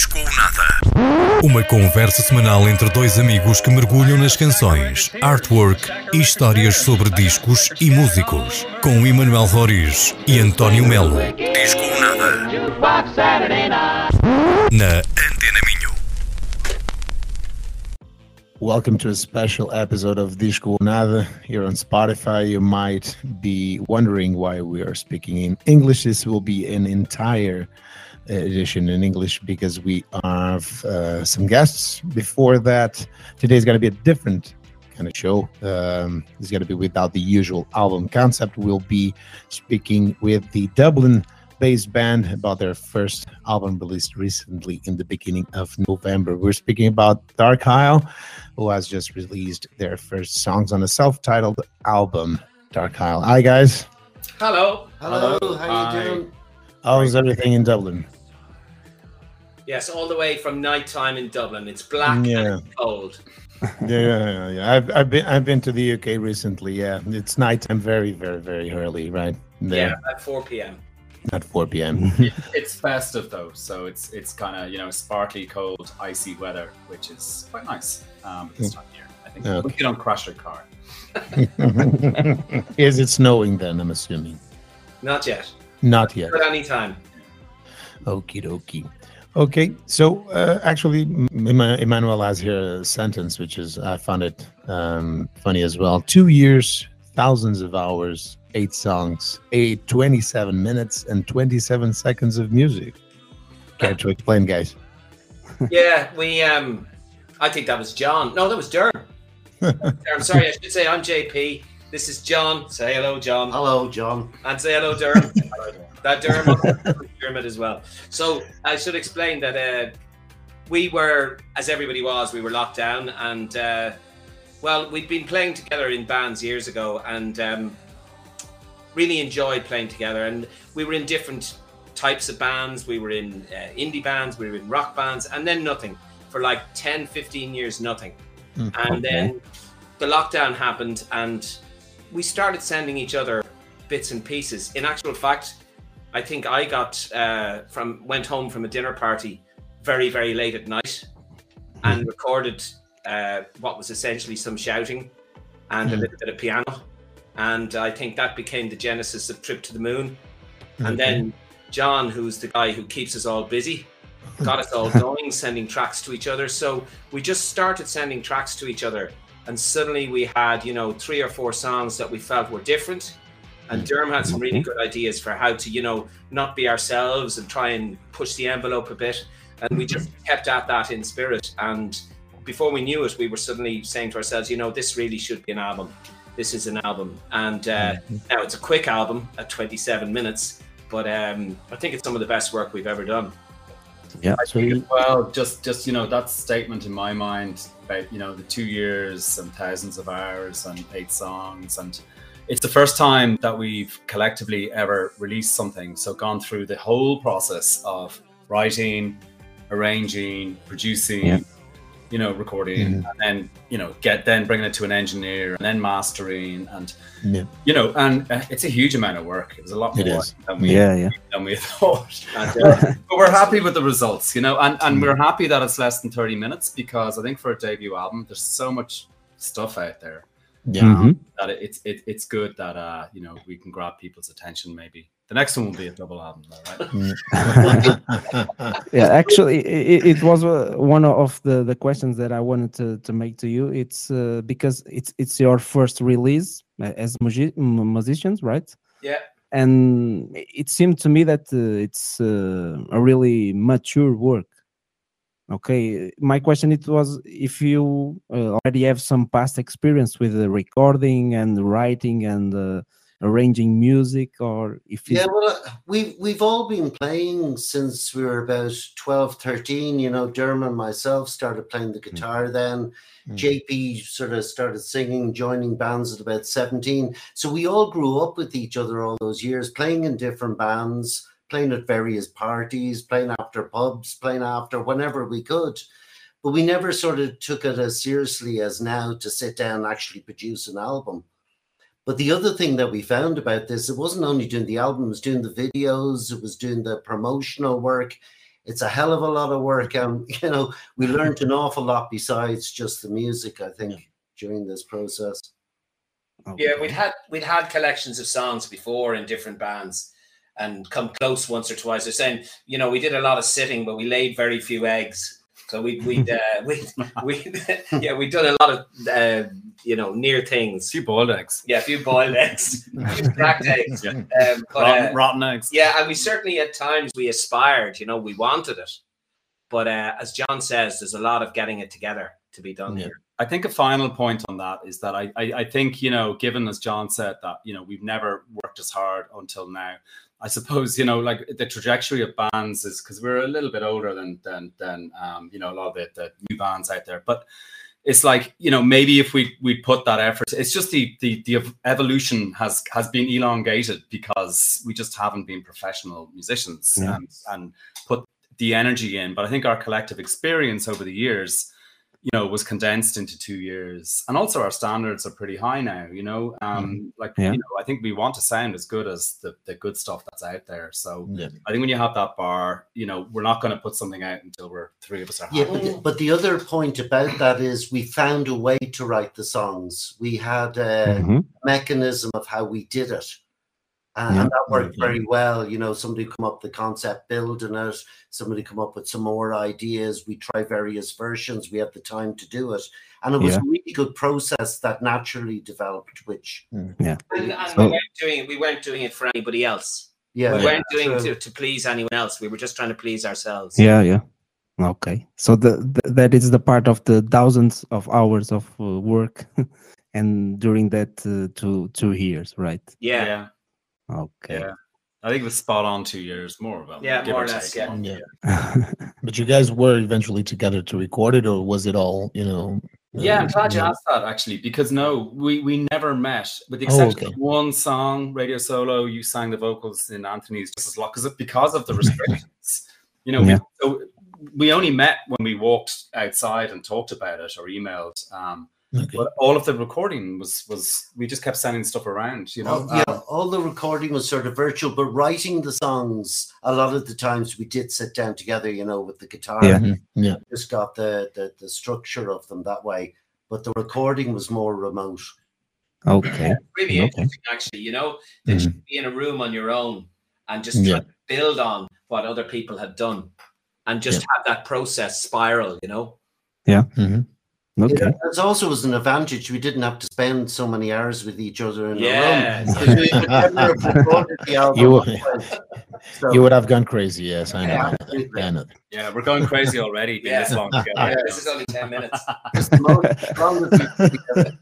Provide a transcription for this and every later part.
Disco ou Nada. Uma conversa semanal entre dois amigos que mergulham nas canções, artwork e histórias sobre discos e músicos. Com Emanuel Roriz e António Melo. Disco ou Nada. Na Antena Minho. Welcome to a special episode of Disco Nada here on Spotify. You might be wondering why we are speaking in English. This will be an entire edition in English because we have uh, some guests. Before that, today is going to be a different kind of show. Um, it's going to be without the usual album concept. We'll be speaking with the Dublin based band about their first album released recently in the beginning of November. We're speaking about Dark Isle, who has just released their first songs on a self titled album, Dark Isle. Hi, guys. Hello. Hello, Hello. how Hi. you doing? How's everything in Dublin? Yes, all the way from nighttime in Dublin. It's black Yeah. and cold. Yeah, yeah, yeah. I've, I've been I've been to the UK recently. Yeah, it's nighttime, very, very, very early, right? There. Yeah, at 4 p.m. at 4 p.m. It's festive though, so it's it's kind of you know sparkly, cold, icy weather, which is quite nice um, at this time of year. I think Okay. we don't crash your car. Is it snowing then? I'm assuming. Not yet. Not yet. But any time. Okie dokie. Okay, so uh, actually, Emmanuel has here a sentence which is I found it um, funny as well. Two years, thousands of hours, eight songs, eight, 27 minutes, and 27 seconds of music. Care to explain, guys? Yeah, we. um I think that was John. No, that was Durham. Durham. Sorry, I should say I'm JP. This is John. Say hello, John. Hello, John. And say hello, Durham. that Durham pyramid as well. So I should explain that uh, we were, as everybody was, we were locked down, and uh, well, we'd been playing together in bands years ago, and um, really enjoyed playing together. And we were in different types of bands. We were in uh, indie bands, we were in rock bands, and then nothing for like 10, 15 years, nothing. And then the lockdown happened, and we started sending each other bits and pieces. In actual fact, I think I got uh, from went home from a dinner party very very late at night and recorded uh, what was essentially some shouting and a little bit of piano, and I think that became the genesis of Trip to the Moon. And then John, who's the guy who keeps us all busy, got us all going, sending tracks to each other. So we just started sending tracks to each other, and suddenly we had you know three or four songs that we felt were different. And Durham had some really good ideas for how to, you know, not be ourselves and try and push the envelope a bit. And we just kept at that in spirit. And before we knew it, we were suddenly saying to ourselves, you know, this really should be an album. This is an album. And uh, now it's a quick album at 27 minutes, but um, I think it's some of the best work we've ever done. So you, Well, just just you know that statement in my mind about you know the two years and thousands of hours and eight songs and it's the first time that we've collectively ever released something so gone through the whole process of writing arranging producing Yeah. You know recording and then you know get then bringing it to an engineer and then mastering and yeah. you know and uh, it's a huge amount of work it was a lot more is. than we Yeah, yeah. than we thought And, uh, but we're happy with the results, you know, and, and we're happy that it's less than 30 minutes because I think for a debut album, there's so much stuff out there yeah. Mhm. that it, it's it, it's good that uh you know we can grab people's attention. Maybe the next one will be a double album, though, right? yeah actually it, it was uh, one of the the questions that i wanted to to make to you it's uh, because it's it's your first release uh, as musi- musicians right yeah. and it seemed to me that uh, it's uh, a really mature work okay my question it was if you uh, already have some past experience with the recording and writing and uh, arranging music or if Yeah, well, uh, we've we've all been playing since we were about 12, 13. You know, Derm and myself started playing the guitar then. Mm. JP sort of started singing, joining bands at about 17. So we all grew up with each other all those years, playing in different bands, playing at various parties, playing after pubs, playing after whenever we could. But we never sort of took it as seriously as now to sit down and actually produce an album. But the other thing that we found about this, it wasn't only doing the album, it was doing the videos, it was doing the promotional work. it's a hell of a lot of work. And, you know, we learned an awful lot besides just the music, I think, during this process. Yeah, we'd had we'd had collections of songs before in different bands and come close once or twice. They're saying, you know, we did a lot of sitting, but we laid very few eggs. So we we uh, we we yeah we've done a lot of uh, you know near things. A few boiled eggs. Yeah, a few boiled eggs, cracked eggs. Yeah. Um, but, rotten, uh, rotten eggs. yeah, and we certainly at times we aspired. You know, we wanted it, but uh, as John says, there's a lot of getting it together to be done Yeah. here. I think a final point on that is that I, I I think you know, given as John said that you know we've never worked as hard until now. I suppose you know, like the trajectory of bands is because we're a little bit older than than than um, you know a lot of the, the new bands out there, but it's like you know maybe if we we put that effort, it's just the the the evolution has has been elongated because we just haven't been professional musicians Yeah. and and put the energy in. But I think our collective experience over the years you know was condensed into two years and also our standards are pretty high now you know um like Yeah. you know i think we want to sound as good as the, the good stuff that's out there so Yeah. i think when you have that bar you know we're not going to put something out until we're three of us are Yeah, but the, but the other point about that is we found a way to write the songs. We had a Mhm. mechanism of how we did it. And, Yeah. and that worked very well. You know, somebody come up with the concept building it, somebody come up with some more ideas. We try various versions. We had the time to do it. And it was Yeah. a really good process that naturally developed, which And, and So- we weren't doing it. We weren't doing it for anybody else. yeah, we weren't doing it to, to please anyone else. We were just trying to please ourselves. Yeah, yeah. Okay. So the, the that is the part of the thousands of hours of uh, work, and during that uh, two two years, right? Yeah. yeah Okay. yeah i think it was spot on two years more well Yeah, more or or less, take. yeah. Yeah. But you guys were eventually together to record it, or was it all, you know? Yeah, I'm uh, glad you know- asked that actually, because no, we we never met, with the Oh, okay. of one song, Radio Solo. You sang the vocals in Anthony's Just as Luck, because because of the restrictions. you know, Yeah. we, so we only met when we walked outside and talked about it or emailed. Um, Okay. but all of the recording was was we just kept sending stuff around. You know, All, yeah, Um, all the recording was sort of virtual, but writing the songs, a lot of the times we did sit down together, you know, with the guitar. Yeah. Mhm. Yeah. Just got the, the the structure of them that way. But the recording was more remote. Okay. Really Okay. interesting, actually. You know, that you could be in a room on your own and just Yeah. try to build on what other people had done and just have that process spiral, you know? Mhm. Okay. It also was an advantage. We didn't have to spend so many hours with each other in Yeah. a room. So we could never have recorded the album You- otherwise. So- You would have gone crazy. Yes, I know. Yeah, I know. absolutely. I know. yeah, we're going crazy already. Being Yeah. this long together. Yeah, this is only 10 minutes. Just the most- as long as we could together.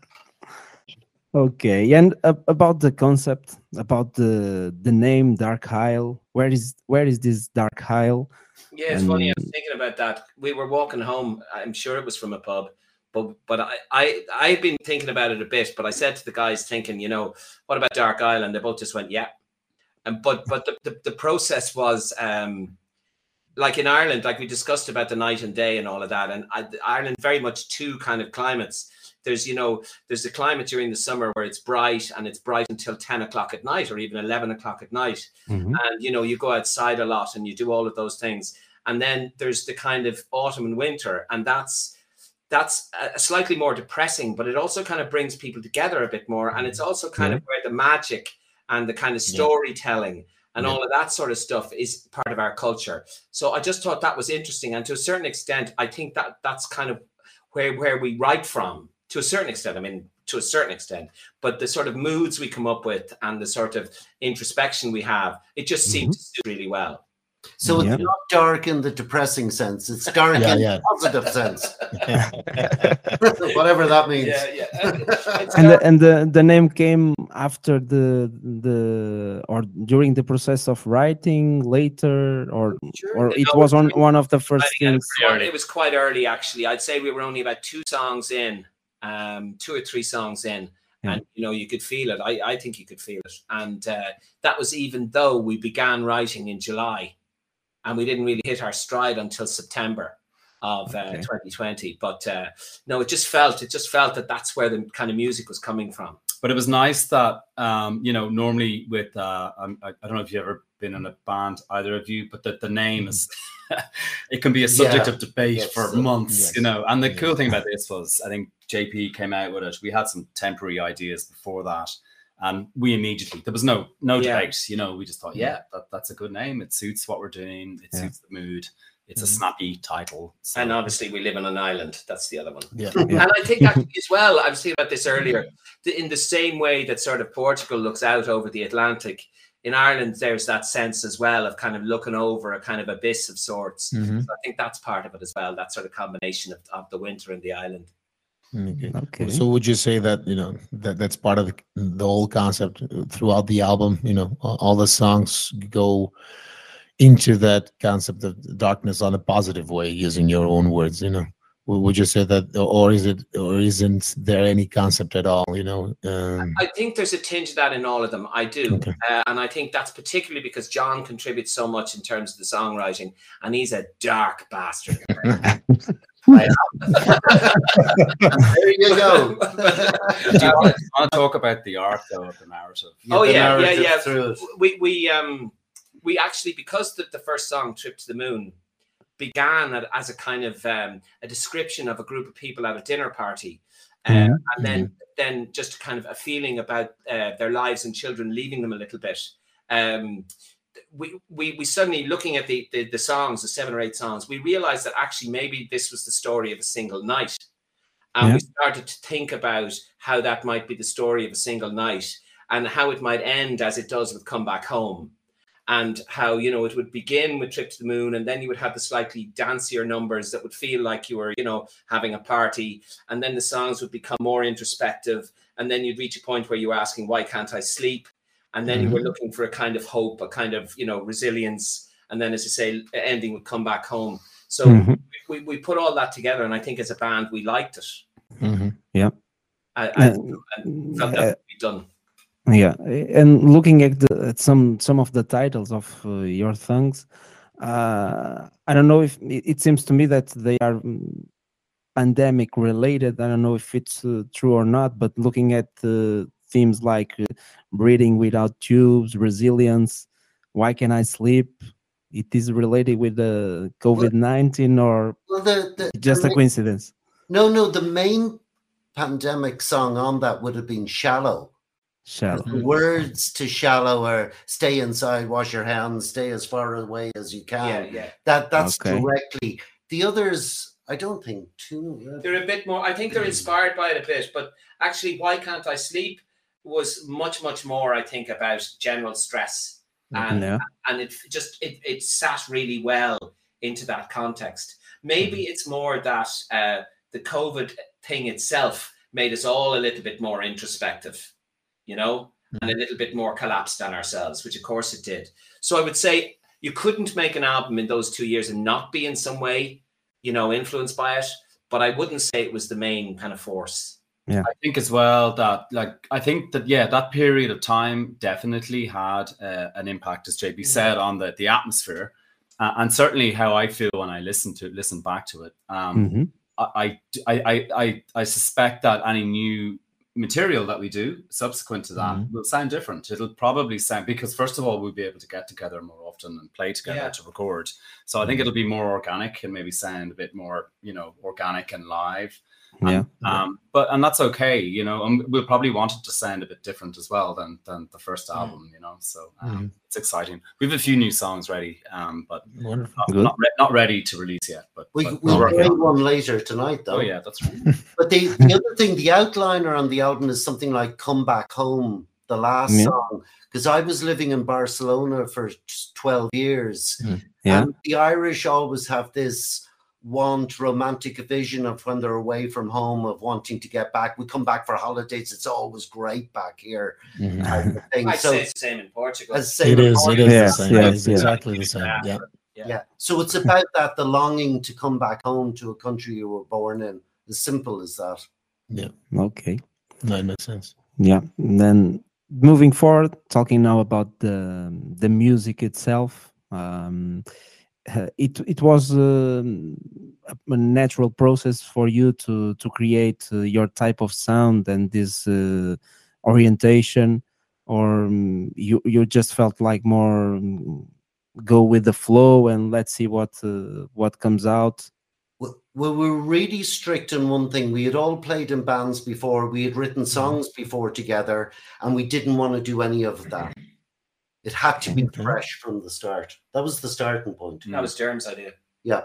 Okay. And uh, about the concept, about the the name Dark Isle, where is where is this Dark Isle? Yeah, it's funny. I was thinking about that. We were walking home. I'm sure it was from a pub, but but I I I've been thinking about it a bit. But I said to the guys, thinking, you know, what about Dark Island? They both just went, yeah. And but but the the, the process was um like in Ireland, like we discussed about the night and day and all of that. And I, Ireland very much two kind of climates. There's you know there's the climate during the summer where it's bright and it's bright until ten o'clock at night or even eleven o'clock at night Mhm. and you know you go outside a lot and you do all of those things and then there's the kind of autumn and winter and that's that's a- slightly more depressing but it also kind of brings people together a bit more and it's mm-hmm. also kind of mm-hmm. where the magic and the kind of Yeah. storytelling and Yeah. all of that sort of stuff is part of our culture. So i just thought that was interesting and to a certain extent i think that that's kind of where where we write from to a certain extent i mean to a certain extent. But the sort of moods we come up with and the sort of introspection we have it just seems mm-hmm. to suit really well So it's not dark in the depressing sense. It's dark Yeah, in yeah. the positive sense. Whatever that means. yeah yeah And the, and the the name came after the the or during the process of writing later or or it No, was on one of the first things. was it was quite early actually i'd say we were only about two songs in um two or three songs in Yeah. and you know you could feel it i i think you could feel it and uh, that was even though we began writing in july and we didn't really hit our stride until september of uh, Okay. 2020 but uh no it just felt it just felt that that's where the kind of music was coming from but it was nice that um, you know normally with uh, I, I don't know if you've ever been in a band either of you, but that the name is it can be a subject Yeah. of debate Yes, for months, yes. you know. And the Yeah. cool thing about this was I think JP came out with it. We had some temporary ideas before that. And we immediately there was no no Yeah. debate, you know. We just thought, yeah, that, that's a good name. It suits what we're doing. It Yeah. suits the mood. It's a Mhm. snappy title. So, And obviously, we live on an island. That's the other one. Yeah. Yeah. And I think actually as well, I was thinking about this earlier. In the same way that sort of Portugal looks out over the Atlantic, in Ireland there's that sense as well of kind of looking over a kind of abyss of sorts. Mhm. So I think that's part of it as well. That sort of combination of, of the winter and the island. Okay. Okay. So would you say that you know that that's part of the, the whole concept throughout the album? You know, all, all the songs go into that concept of darkness on a positive way, using your own words. You know, would you say that, or is it, or isn't there any concept at all? You know, um, I think there's a tinge of that in all of them. I do. Okay. Uh, and I think that's particularly because John contributes so much in terms of the songwriting, and he's a dark bastard. There you go. do you want, to, want to talk about the art though of the narrative? Oh, The yeah, yeah, narrative yeah. Through it. we we um we actually because the, the first song trip to the moon began as a kind of um, a description of a group of people at a dinner party Mhm. and then then just kind of a feeling about uh, their lives and children leaving them a little bit um we, we we suddenly looking at the, the the songs the seven or eight songs we realized that actually maybe this was the story of a single night. And Yeah. we started to think about how that might be the story of a single night and how it might end as it does with come back home. And how you know it would begin with trip to the moon and then you would have the slightly dancier numbers that would feel like you were you know having a party. And then the songs would become more introspective and then you'd reach a point where you were asking why can't i sleep and then you were looking for a kind of hope a kind of you know resilience. And then as I say ending would come back home. So Mhm. we, we put all that together and i think as a band we liked it. Mhm. I, I Uh, and felt that uh, done. Yeah. And looking at, the, at some some of the titles of uh, your songs uh i don't know if it, seems to me that they are mm, pandemic related. I don't know if it's uh, true or not but looking at uh, themes like uh, breathing without tubes resilience why can i sleep it is related with the covid-19 or Well, the, the, just the a ma- coincidence no, no, the main pandemic song on that would have been Shallow. shallow The words to Shallow are stay inside, wash your hands, stay as far away as you can. yeah yeah That that's Okay. directly. The others, I don't think too. they're a bit more i think they're inspired by it a bit but actually why can't i sleep was much much more i think about general stress. Mm-hmm. And yeah. and it just it, it sat really well into that context. Maybe mm-hmm. it's more that uh the covid thing itself made us all a little bit more introspective you know and mm-hmm. a little bit more collapsed on ourselves which of course it did. So i would say you couldn't make an album in those two years and not be in some way you know influenced by it but i wouldn't say it was the main kind of force I think as well that like I think that yeah that period of time definitely had uh, an impact as JP said on the the atmosphere uh, and certainly how I feel when I listen to listen back to it. Um Mhm. I, I I I I suspect that any new material that we do subsequent to that will sound different. It'll probably sound because first of all we'll be able to get together more often and play together Yeah. to record. So I think it'll be more organic and maybe sound a bit more you know organic and live yeah um, but and that's okay, you know. And we'll probably want it to sound a bit different as well than than the first album, you know. So um, it's exciting. We have a few new songs ready, um, but Wonderful. not, not, re- not ready to release yet. But, We but we'll we're play on one later tonight, though. Oh yeah, that's right. But the, the other thing, the outliner on the album is something like "Come Back Home," the last Yeah. song. Because I was living in Barcelona for twelve years, Yeah. and the Irish always have this want romantic vision of when they're away from home of wanting to get back. We come back for holidays; it's always great back here. Mhm. type of thing. i'd So say it's the same in portugal as same It in is. It Portugal. is Yeah, the same. yeah, it's yeah. exactly the same. Yeah. Yeah. So it's about that the longing to come back home to a country you were born in. As simple as that. Yeah. Okay That makes sense. Yeah. And then moving forward, talking now about the the music itself. Um, it it was um, a natural process for you to to create uh, your type of sound and this uh, orientation, or um, you you just felt like more um, go with the flow and let's see what uh, what comes out? Well, we were really strict on one thing. We had all played in bands before. We had written songs before together, and we didn't want to do any of that. It had to be Okay. fresh from the start. That was the starting point. That was Derm's idea. Yeah.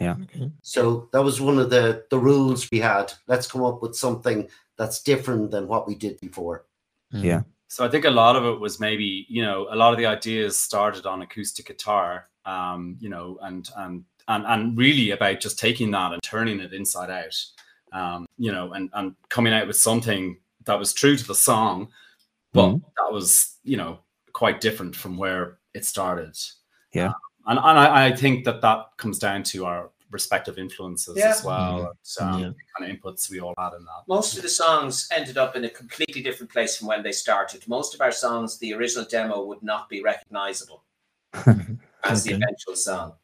Okay. So that was one of the the rules we had. Let's come up with something that's different than what we did before. Yeah. So I think a lot of it was maybe, you know, a lot of the ideas started on acoustic guitar, um, you know, and and and and really about just taking that and turning it inside out, um, you know, and and coming out with something that was true to the song, but Mhm. that was, you know, quite different from where it started. Yeah. Um, and and I, I think that that comes down to our respective influences Yeah. as well, and, um, Yeah. kind of inputs we all had in that. Most of the songs ended up in a completely different place from when they started. Most of our songs, the original demo would not be recognizable as the eventual song.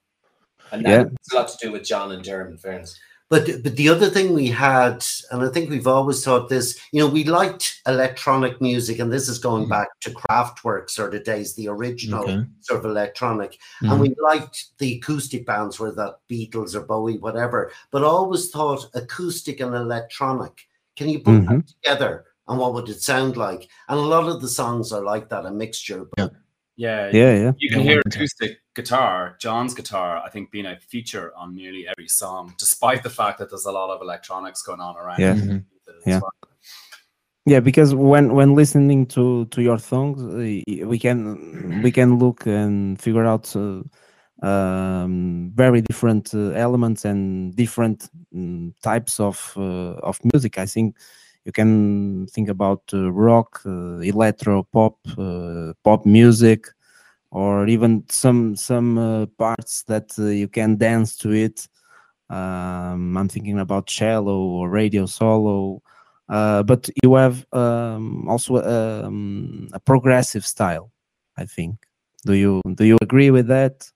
And Yeah. has a lot to do with John and Derm, in fairness. But but the other thing we had, and I think we've always thought this, you know, we liked electronic music, and this is going Mhm. back to Kraftwerk sort of days, the original Okay. sort of electronic. Mhm. And we liked the acoustic bands, whether that Beatles or Bowie, whatever, but always thought acoustic and electronic. Can you put that together? And what would it sound like? And a lot of the songs are like that, a mixture. But Yeah, Yeah, yeah. yeah. You can Yeah, hear acoustic guitar, John's guitar, I think, being a feature on nearly every song, despite the fact that there's a lot of electronics going on around. Yeah. Mhm. Yeah. well. yeah because when when listening to to your songs uh, we can we can look and figure out uh, um very different uh, elements and different mm, types of uh, of music i think you can think about uh, rock uh, electro pop uh, pop music or even some some uh, parts that uh, you can dance to it. Um, i'm thinking about Shallow or radio solo. Uh, but you have um, also um, a progressive style i think. Do you do you agree with that?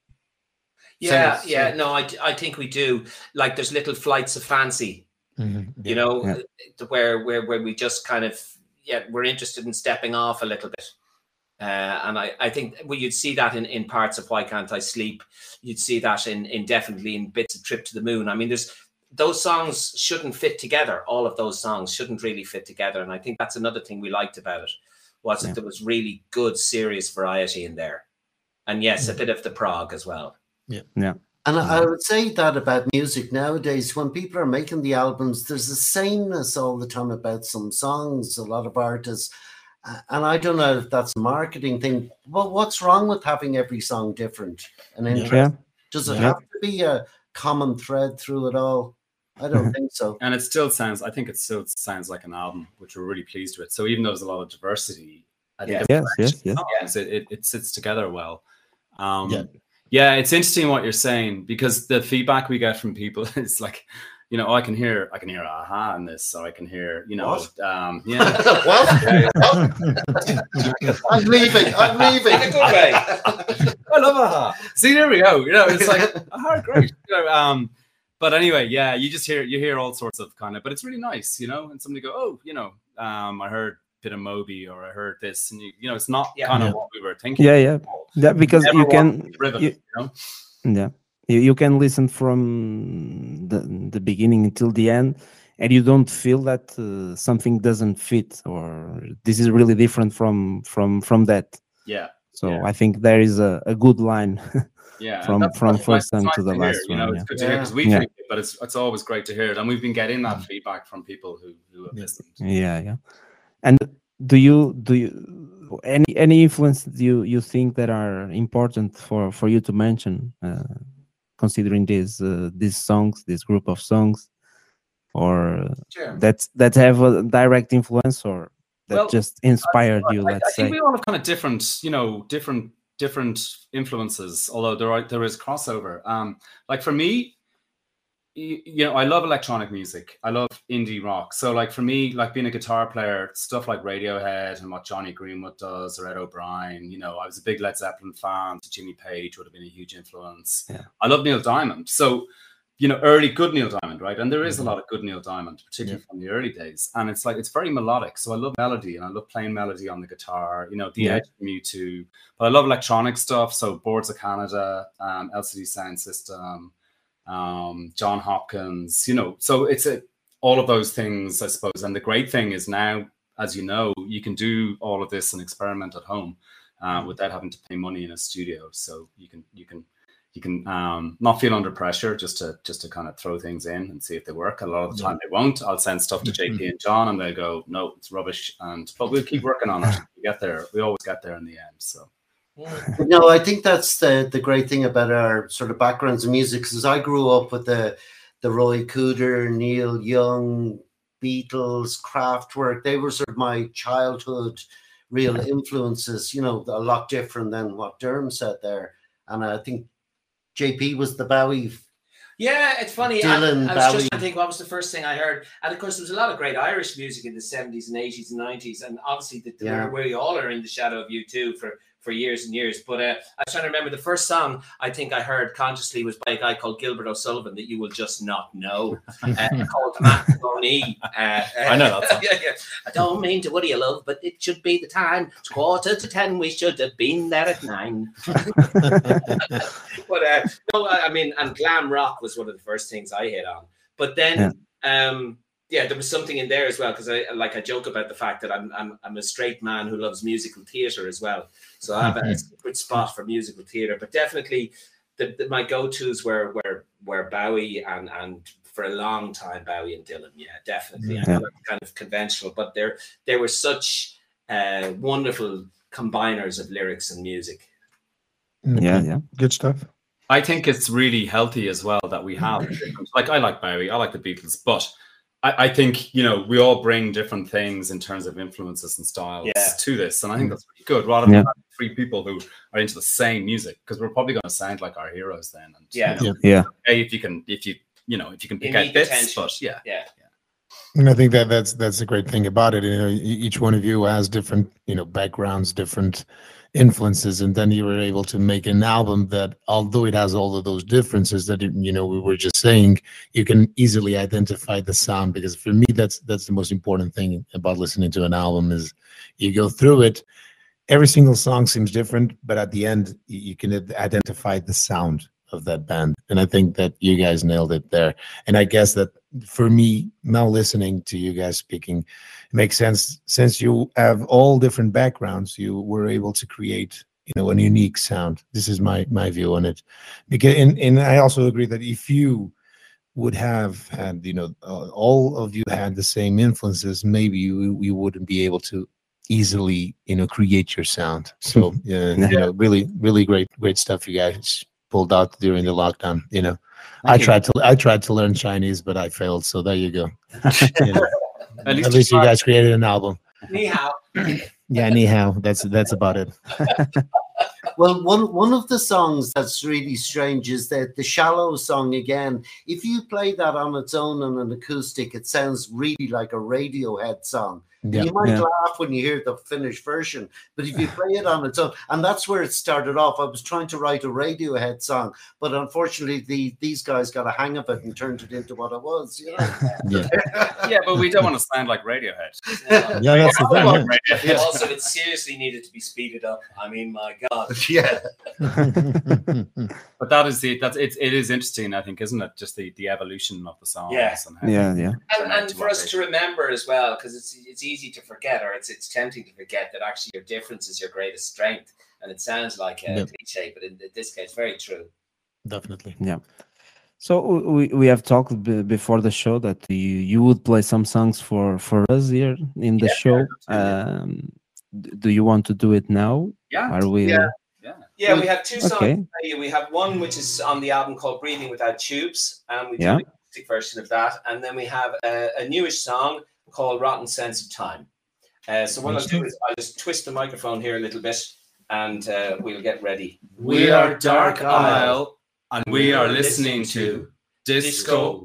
Yeah, So- yeah. so- No, I, I think we do. Like there's little flights of fancy, Mhm. you know, Yeah. uh, where where where we just kind of yeah, we're interested in stepping off a little bit. Uh, and I, I think well, you'd see that in, in parts of Why Can't I Sleep. You'd see that in, in definitely in bits of Trip to the Moon. I mean, there's those songs shouldn't fit together. All of those songs shouldn't really fit together. And I think that's another thing we liked about it was Yeah. that there was really good, serious variety in there. And yes, a bit of the prog as well. And I, I would say that about music nowadays, when people are making the albums, there's a sameness all the time about some songs, a lot of artists. And I don't know if that's a marketing thing. Well, what's wrong with having every song different and interesting? yeah Does it Yeah. have to be a common thread through it all? I don't think so. And it still sounds, I think it still sounds like an album, which we're really pleased with. So even though there's a lot of diversity, I think Yeah. it's yes yes yes songs, it, it, it sits together well. Um, Yeah. Yeah. it's interesting what you're saying because the feedback we get from people is like, you know, oh, I can hear, I can hear a-ha in this, or I can hear, you know, What? um, yeah. what? Yeah, I'm leaving. I'm leaving. In a good way. I love a-ha. See, there we go. You know, it's like aha, great. You know, um, but anyway, yeah, you just hear you hear all sorts of kind of, but it's really nice, you know. And somebody go, oh, you know, um, I heard Moby or I heard this, and you, you know, it's not Yeah. kind of Yeah. what we were thinking. yeah yeah yeah because you can to driven, you- you know. Yeah, you, you can listen from the the beginning until the end, and you don't feel that uh, something doesn't fit or this is really different from from from that. Yeah, So Yeah. I think there is a, a good line. yeah. From- that's- from that's first time to the hear, last You know, one, it's yeah. good to hear because we Yeah. think it, but it's it's always great to hear it, and we've been getting that feedback from people who who have listened. yeah, yeah. And do you do you any any influence do you you think that are important for for you to mention, uh, considering these uh, these songs, this group of songs, or Sure. that that have a direct influence or that Well, just inspired you I, I let's think say we all have kind of different, you know, different different influences. Although there are there is crossover. Um, like for me, you, you know, I love electronic music. I love indie rock. So like for me, like being a guitar player, stuff like Radiohead and what Jonny Greenwood does, or Ed O'Brien. You know, I was a big Led Zeppelin fan. So Jimmy Page would have been a huge influence. Yeah. I love Neil Diamond. So you know, early good Neil Diamond, right? And there is a lot of good Neil Diamond, particularly yeah. from the early days. And it's like it's very melodic. So I love melody and I love playing melody on the guitar, you know, the yeah. Edge from U2. But I love electronic stuff. So Boards of Canada, um, LCD Soundsystem, um, Jon Hopkins, you know, so it's a all of those things, I suppose. And the great thing is now, as you know, you can do all of this and experiment at home uh, without having to pay money in a studio. So you can you can you can um, not feel under pressure just to just to kind of throw things in and see if they work. A lot of the time they won't. I'll send stuff to JP mm-hmm. and John, and they'll go, "No, it's rubbish." And but we'll keep working on it. We get there. We always get there in the end. So. No, I think that's the the great thing about our sort of backgrounds in music. Because I grew up with the the Ry Cooder, Neil Young, Beatles, Kraftwerk. They were sort of my childhood real influences. You know, a lot different than what Derm said there. And I think JP was the Bowie. Yeah, it's funny. Dylan, I, I was Bowie. just trying to think what was the first thing I heard, and of course there was a lot of great Irish music in the seventies and eighties and nineties, and obviously the, the yeah. we all are in the shadow of U2 for for years and years. But uh, I was trying to remember the first song I think I heard consciously was by a guy called Gilbert O'Sullivan that you will just not know, uh, called Matrimony. Uh, I know that. yeah, yeah. I don't mean to worry you, love, but it should be the time. It's quarter to ten. We should have been there at nine. but uh, no, I mean, and glam rock was one of the first things I hit on. But then. Yeah. Um, yeah, there was something in there as well because I like I joke about the fact that I'm I'm I'm a straight man who loves musical theatre as well. So I have a good spot for musical theatre, but definitely the, the, my go-tos were were were Bowie and and for a long time Bowie and Dylan. Yeah, definitely. Yeah. kind of conventional, but they're they were such uh, wonderful combiners of lyrics and music. Yeah, yeah, good stuff. I think it's really healthy as well that we have like I like Bowie, I like the Beatles, but I, I, think you know we all bring different things in terms of influences and styles yeah. to this, and I think mm. that's pretty good. Rather than yeah. three people who are into the same music, because we're probably going to sound like our heroes then. And, yeah, you know, yeah. Hey, if you can, if you you know, if you can pick out bits, attention. but yeah, yeah. And I think that that's that's the great thing about it. You know, each one of you has different, you know, backgrounds, different influences and then you were able to make an album that although it has all of those differences that you know we were just saying you can easily identify the sound because for me that's that's the most important thing about listening to an album is you go through it every single song seems different but at the end you can identify the sound of that band. And i think that you guys nailed it there. And i guess that for me now listening to you guys speaking it makes sense since you have all different backgrounds you were able to create you know a unique sound. This is my my view on it. Because and, and i also agree that if you would have had you know all of you had the same influences maybe you you wouldn't be able to easily you know create your sound. So yeah, yeah. you know really really great great stuff you guys pulled out during the lockdown you know I tried to I tried to learn Chinese, but I failed. So there you go. Yeah. at least, at least you guys created an album. Ni hao. yeah, ni hao. That's that's about it. well, one one of the songs that's really strange is that the shallow song again. If you play that on its own on an acoustic, it sounds really like a Radiohead song. Yeah, you might yeah. laugh when you hear the finished version, but if you play it on its own, and that's where it started off. I was trying to write a Radiohead song, but unfortunately, the these guys got a hang of it and turned it into what it was. You know? yeah. yeah, but we don't want to sound like Radiohead. Yeah, yeah that's the thing. Yeah. Also, it seriously needed to be speeded up. I mean, my God. Yeah. but that is the that's it. It is interesting, I think, isn't it? Just the the evolution of the song. Yeah. Yeah, yeah. And, and for us to remember as well, because it's it's easy easy to forget, or it's it's tempting to forget that actually your difference is your greatest strength. And it sounds like a yeah. cliche, but in this case, very true. Definitely. Yeah. So we, we have talked before the show that you, you would play some songs for for us here in the yeah, show. Um, do you want to do it now? Yeah. Are we? Yeah. Yeah. yeah, we have two songs. Okay. We have one which is on the album called "Breathing Without Tubes," and we do yeah. a version of that. And then we have a, a newish song called Rotten Sense of Time. Uh, so what I'll do is I'll just twist the microphone here a little bit and uh, we'll get ready. We are Dark Isle and we are listening to Disco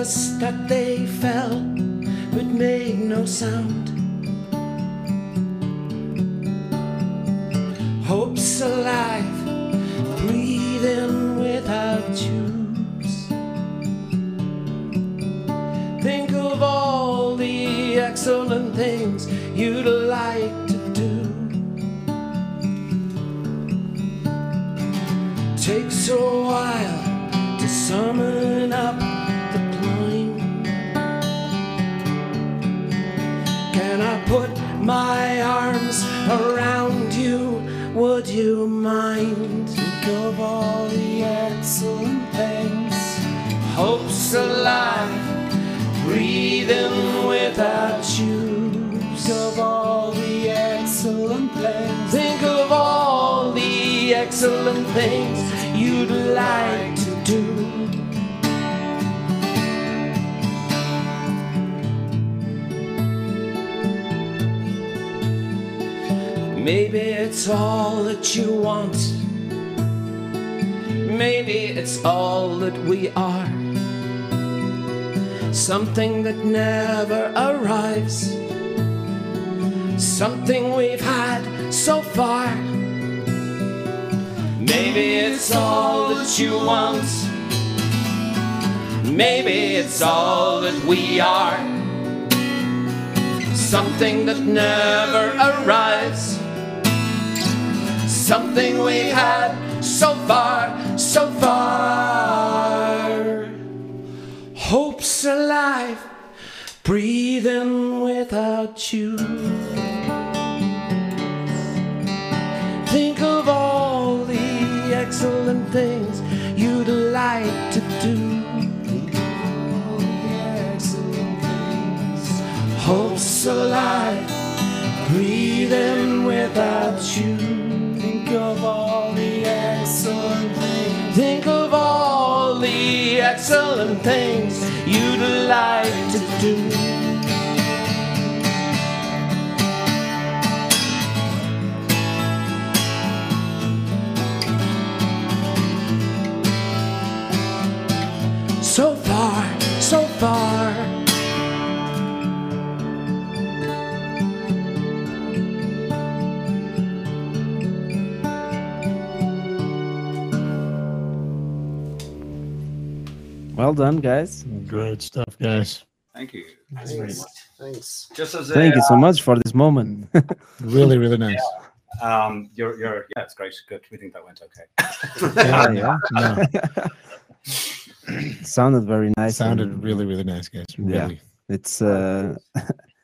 ou Nada. they fell but made no sound. Hope's alive, breathing without tubes. Think of all the excellent things you'd like to do. Takes a you mind? Think of all the excellent things. Hope's alive, breathing without you. Think of all the excellent things. Think of all the excellent things you'd like Maybe it's all that you want. Maybe it's all that we are. Something that never arrives. Something we've had so far. Maybe it's all that you want. Maybe it's all that we are. Something that never arrives. Something we've had so far, so far. Hope's alive, breathing without you. Think of all the excellent things you'd like to do. Hope's alive, breathing without you. Excellent things you'd like to do. Well done, guys. Great stuff, guys. Thank you. Thanks. Thanks. Just as a, Thank you so much for this moment. Really, really nice. um, you're, you're, yeah, it's great. Good. We think that went okay. yeah, yeah. No, Sounded very nice. sounded and really, really nice, guys. Yeah. Really, It's uh,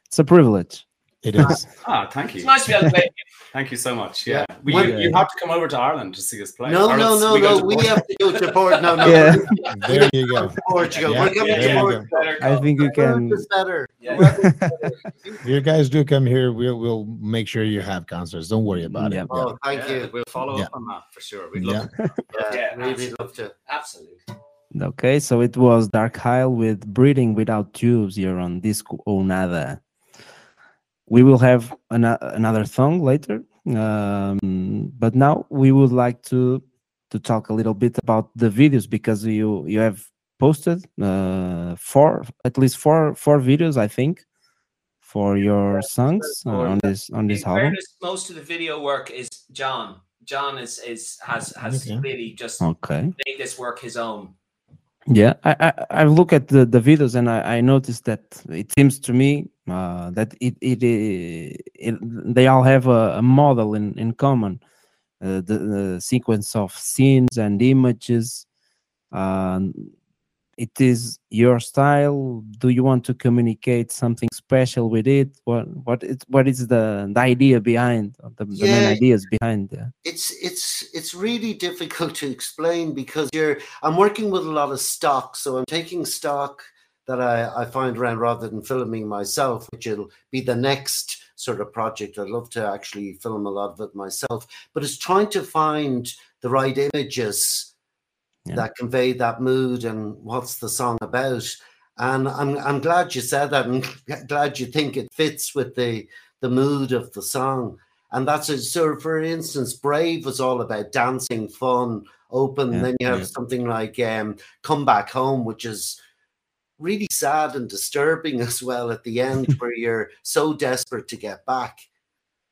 it's a privilege. it is. Ah, thank you. It's nice to be able to play. Thank you so much. Yeah. Yeah. We, When- you, you have to come over to Ireland to see us play. No, Or no, no, we go no. We Portugal. have to go to Portugal. No, no. Yeah. There you go. Portugal. Yeah, We're coming there to you Portugal. I think you can. It's better. Yeah. If you guys do come here, we'll we'll make sure you have concerts. Don't worry about Yeah. it. Oh, thank Yeah, you. We'll follow Yeah. up on that for sure. We'd Yeah. love Yeah, Yeah, really absolutely. love to. Absolutely. Okay, so it was Dark Isle with Breathing Without Tubes here on Disco ou Nada. We will have an- another song later, um, but now we would like to to talk a little bit about the videos because you you have posted uh, four at least four four videos I think for your songs uh, on this on this album. fairness, most of the video work is John. John is is has has Okay. really just Okay. made this work his own. Yeah, I, I I look at the, the videos and I, I noticed that it seems to me uh, that it it, i- it they all have a, a model in in common, uh, the, the sequence of scenes and images. Um, it is your style. Do you want to communicate something special with it? What what is what is the the idea behind the, the main ideas behind? Uh, it's it's it's really difficult to explain because you're I'm working with a lot of stock, so I'm taking stock that I, I find around rather than filming myself, which will be the next sort of project. I'd love to actually film a lot of it myself, but it's trying to find the right images Yeah. that convey that mood and what's the song about. And I'm I'm glad you said that and glad you think it fits with the the mood of the song. And that's a so for instance, Brave was all about dancing, fun, open. Yeah, then you have yeah. something like um Come Back Home, which is really sad and disturbing as well at the end, where you're so desperate to get back.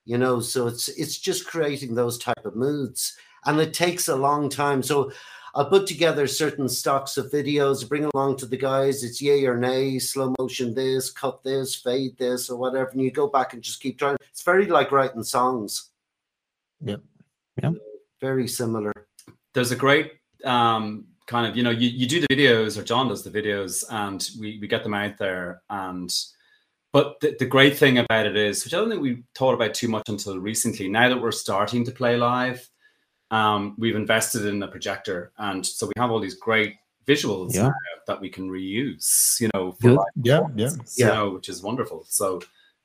You know, so it's it's just creating those type of moods, and it takes a long time. So I'll put together certain stocks of videos, bring along to the guys. It's yay or nay, slow motion this, cut this, fade this, or whatever. And you go back and just keep trying. It's very like writing songs. Yep. Yeah. Very similar. There's a great um, kind of, you know, you, you do the videos, or John does the videos, and we, we get them out there. And but the, the great thing about it is, which I don't think we thought about too much until recently, now that we're starting to play live, um, we've invested in a projector, and so we have all these great visuals Yeah. that we can reuse. You know, for Good. live Yeah, yeah. performances, Yeah. know, which is wonderful. So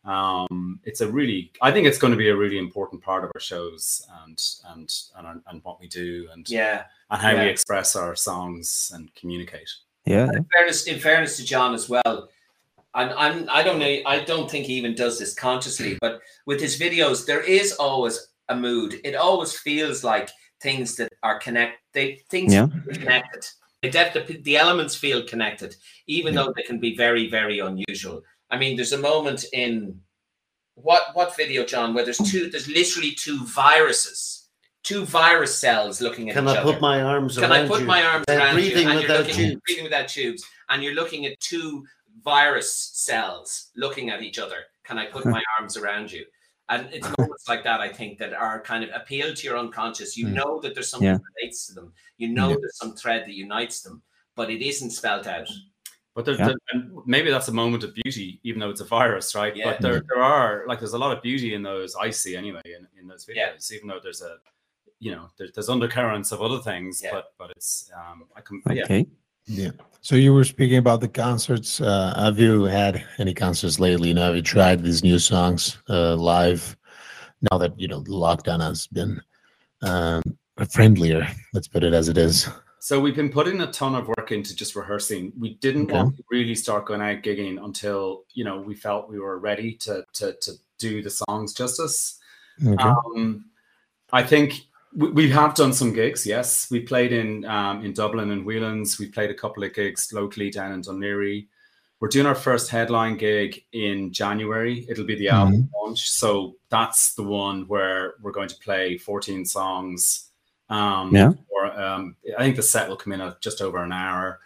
um, it's a really, I think it's going to be a really important part of our shows and and and, and what we do and Yeah. and how Yeah. we express our songs and communicate. Yeah. in fairness, in fairness to John as well, and I'm I don't know I don't think he even does this consciously, but with his videos, there is always a mood. It always feels like things that are connect. They things Yeah. are connected. They def- the, the elements feel connected, even though they can be very very unusual. I mean, there's a moment in what what video, John, where there's two. There's literally two viruses, two virus cells looking at Can each I other. put my arms Can around I put you? my arms They're around breathing you? And you're without looking, tubes. breathing without tubes, and you're looking at two virus cells looking at each other. Can I put hmm. my arms around you? And it's moments like that, I think, that are kind of appeal to your unconscious. You Mm. know that there's something Yeah. that relates to them. You know Yeah. there's some thread that unites them, but it isn't spelt out. But there, Yeah. there- and maybe that's a moment of beauty, even though it's a virus, right? Yeah. But there, there are like there's a lot of beauty in those. I see anyway in, in those Yeah. videos, even though there's a, you know, there's, there's undercurrents of other things. Yeah. But but it's um, I can yeah. Okay. Yeah. So you were speaking about the concerts. Uh, have you had any concerts lately? You know, have you tried these new songs uh, live? Now that you know the lockdown has been um, friendlier, let's put it as it is. So we've been putting a ton of work into just rehearsing. We didn't Okay. really start going out gigging until you know we felt we were ready to to to do the songs justice. Okay. Um, I think we, we have done some gigs. Yes, we played in um, in Dublin and Whelan's. We played a couple of gigs locally down in Laoghaire. We're doing our first headline gig in January. It'll be the album launch. So that's the one where we're going to play 14 songs. Um, Yeah. Or um, I think the set will come in at just over an hour.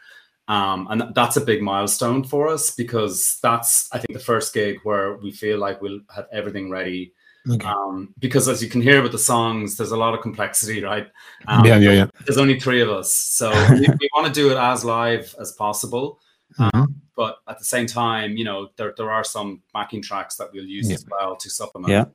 Um, and that's a big milestone for us because that's, I think, the first gig where we feel like we'll have everything ready okay. um, because as you can hear with the songs, there's a lot of complexity, right? Um, yeah, yeah, yeah. There's only three of us, so we, we want to do it as live as possible. Mhm. But at the same time, you know, there there are some backing tracks that we'll use Yeah. as well to supplement. Yeah.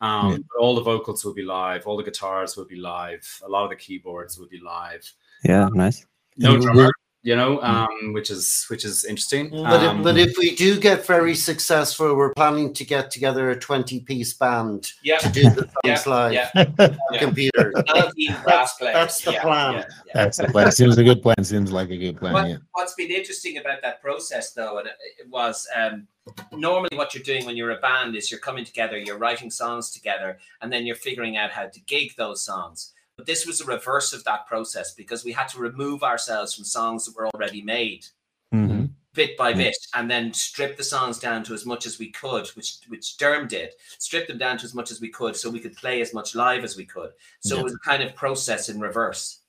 Um, Yeah. all the vocals will be live, all the guitars will be live, a lot of the keyboards will be live. Yeah. Nice. No drummer, you know, um, which is which is interesting. But, Um, if, but if we do get very successful, we're planning to get together a 20 piece band Yeah, to do the yeah, live. yeah. on Computer. That'll be brass players. that's the Yeah, plan. yeah, yeah. That's the plan. Seems a good plan. Seems like a good plan. What, Yeah. What's been interesting about that process, though, and it, it was um, normally what you're doing when you're a band is you're coming together, you're writing songs together, and then you're figuring out how to gig those songs. But this was a reverse of that process because we had to remove ourselves from songs that were already made Mhm. bit by Yeah. bit and then strip the songs down to as much as we could which which Derm did strip them down to as much as we could so we could play as much live as we could so Yeah. it was a kind of process in reverse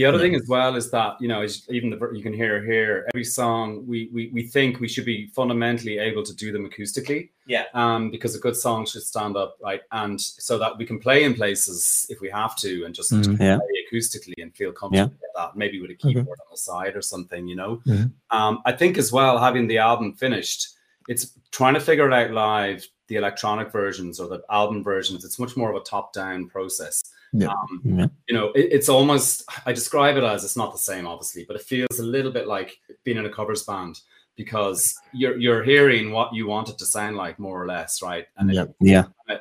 The other Yeah. thing as well is that you know, even the you can hear here every song we we we think we should be fundamentally able to do them acoustically. Yeah. Um, because a good song should stand up right, and so that we can play in places if we have to, and just Mhm. Yeah. play acoustically and feel comfortable with that. Maybe with a keyboard on the side or something, you know. Mhm. Um, I think as well having the album finished, it's trying to figure it out live. The electronic versions or the album versions, it's much more of a top-down process. Yeah. Um, Yeah. you know, it, it's almost I describe it as it's not the same, obviously, but it feels a little bit like being in a covers band because you're you're hearing what you want it to sound like, more or less, right? And it- Yeah. Yeah.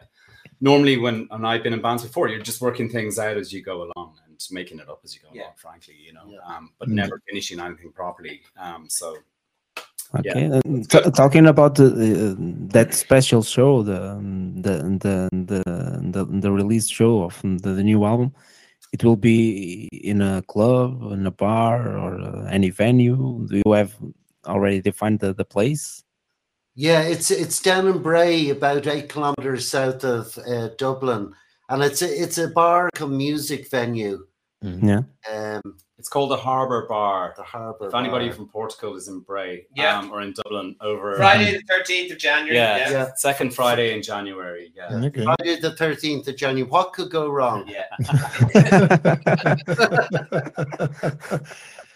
normally, when and I've been in bands before, you're just working things out as you go along and making it up as you go Yeah. along. Frankly, you know, Yeah. um, but Mm. never finishing anything properly. Um, so Yeah, Okay. and t- talking about the, uh, that special show, the um, the the the the, the release show of the, the new album, it will be in a club, in a bar, or uh, any venue. Do you have already defined the, the place? Yeah, it's it's down in Bray, about eight kilometers south of uh, Dublin, and it's a it's a bar come music venue. Yeah. Um, It's called the Harbour Bar. the harbour. If anybody Bar. from Portugal is in Bray Yeah. um, or in Dublin over Friday the thirteenth of January. Yeah, Yeah. Yeah. second Friday in January. Yeah. Okay. Friday the thirteenth of January. What could go wrong? Yeah.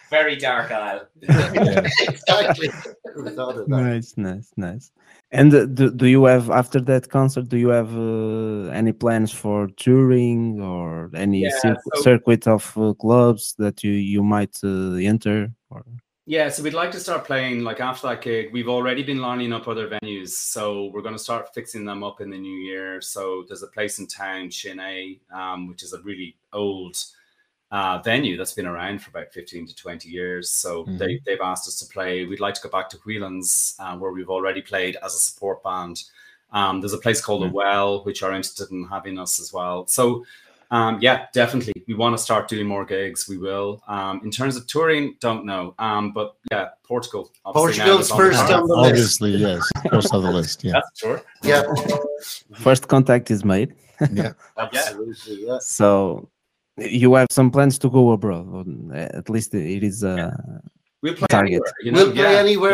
Very dark Isle. exactly. We thought of that. nice, nice, nice. And do, do you have after that concert? Do you have uh, any plans for touring or any Yeah, cir- so- circuit of uh, clubs that you you might uh, enter? Or Yeah, so we'd like to start playing like after that gig. We've already been lining up other venues, so we're going to start fixing them up in the new year. So there's a place in town, Shinay, um, which is a really old uh, venue that's been around for about 15 to 20 years. So Mhm. they, they've asked us to play. We'd like to go back to Whelan's, uh, where we've already played as a support band. Um, there's a place called The Well, which are interested in having us as well. So um, yeah, definitely. We want to start doing more gigs. We will. Um, in terms of touring, don't know. Um, but yeah, Portugal. obviously Portugal's is on the first cards. on the list. Obviously, yes. First on the list. Yeah. That's sure. Yeah, first contact is made, Yeah. absolutely. Yeah. so you have some plans to go abroad. or, At least it is. Uh, We'll play Target. anywhere. You know? We'll play yeah, anywhere.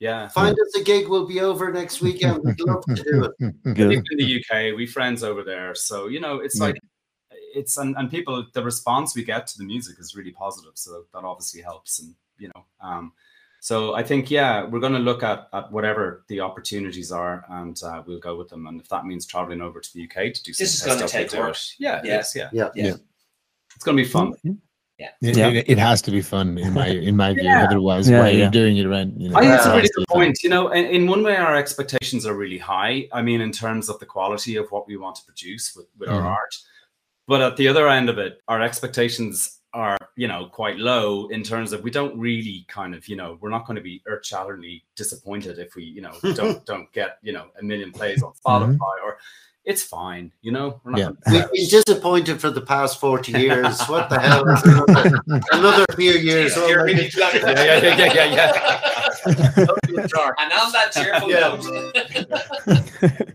Yeah. yeah. Find us a gig. We'll be over next weekend. We'd love to do it. Good. in the UK. We friends over there, so you know, it's Yeah. like it's and, and people the response we get to the music is really positive. So that obviously helps, and you know, um, so I think yeah, we're going to look at at whatever the opportunities are, and uh, we'll go with them. And if that means traveling over to the UK to do This is gonna take we'll do work. Yeah, Yeah. yes, yeah, Yeah. Yeah. It's going to be fun. It, Yeah. it, it has to be fun in my in my view. Yeah. Otherwise, Yeah, why are you yeah. doing it right? You know, I think it's a Yeah. really good point. You know, in, in one way, our expectations are really high. I mean, in terms of the quality of what we want to produce with, with our Mhm. art. But at the other end of it, our expectations are, you know, quite low in terms of we don't really kind of, you know, we're not going to be earth-shatteringly disappointed if we, you know, don't don't get, you know, a million plays on Spotify or it's fine, you know. We're not- yeah. We've been disappointed for the past 40 years. What the hell? Another, another few years. Jesus, really yeah, yeah, yeah, yeah, yeah, yeah. And on that cheerful Yeah. note,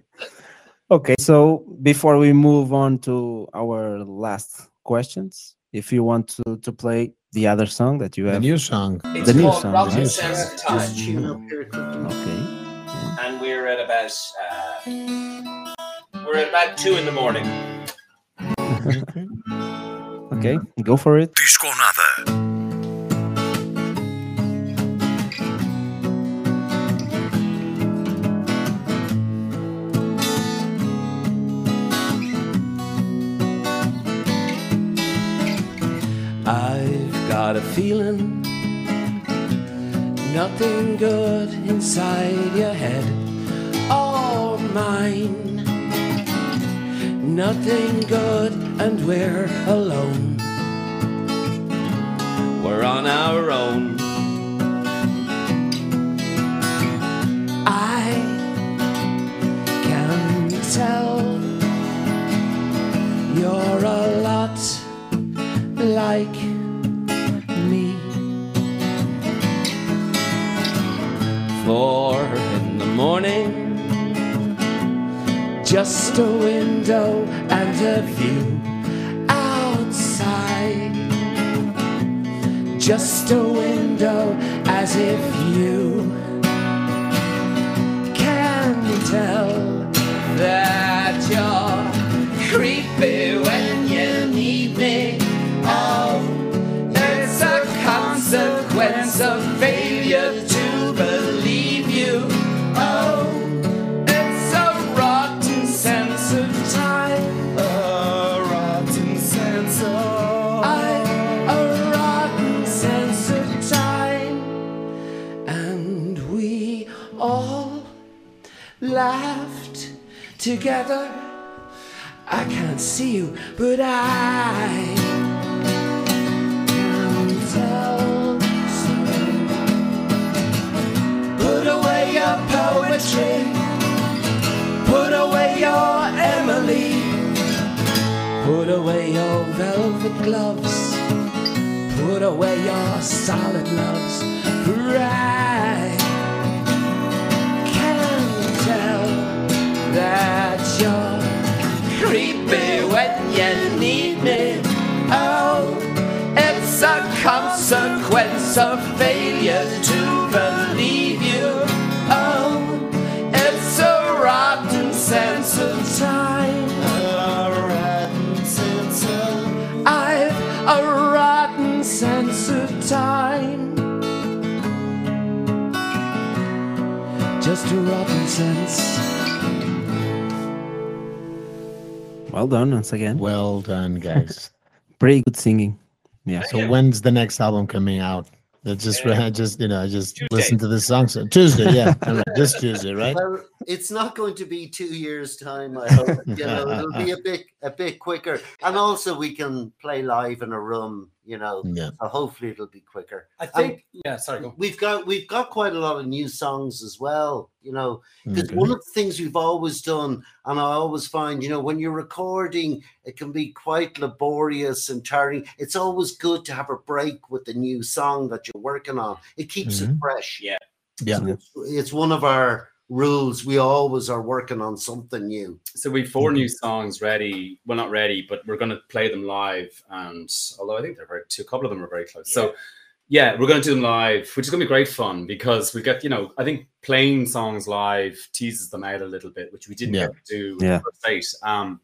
Okay, so before we move on to our last questions, if you want to, to play the other song that you the have, new song. it's The new song, Rotten the new Sense of Just Time, tune up here okay, and we're at about uh, we're at about two in the morning. okay, go for it. Disco Nada. I've got a feeling nothing good inside your head or mine. Nothing good, and we're alone. We're on our own. I can tell you're a lot like me. Four in the morning, just a window and a view outside. Just a window as if you can tell that you're creepy when together. I can't see you, but I can tell. Put away your poetry, put away your Emily, put away your velvet gloves, put away your solid loves, for I can tell that be when you need me. Oh, it's a consequence of failure to believe you. Oh, it's a rotten sense of time. A rotten sense of I've a rotten sense of time. Just a rotten sense. Well done once again. Well done, guys. Pretty good singing. Yeah. so when's the next album coming out? I just, I just, you know, I just listen to the songs. Tuesday, yeah, all right, just Tuesday, right? Well, it's not going to be two years' time. I hope you know it'll be a bit a bit quicker, and also we can play live in a room. You know, Yeah. so hopefully it'll be quicker. I think, yeah, sorry, go. We've got we've got quite a lot of new songs as well. You know, because Okay. one of the things we've always done, and I always find, you know, when you're recording, it can be quite laborious and tiring. It's always good to have a break with the new song that you're working on. It keeps it Mhm. fresh. Yeah. Yeah. It's one of our rules. We always are working on something new. So we've 4 Mm-hmm. new songs ready. Well, not ready, but we're going to play them live. And although I think they're very, two, a couple of them are very close. So yeah, we're going to do them live, which is going to be great fun because we get, you know, I think playing songs live teases them out a little bit, which we didn't Yeah. get to do Yeah. in the first eight. Um,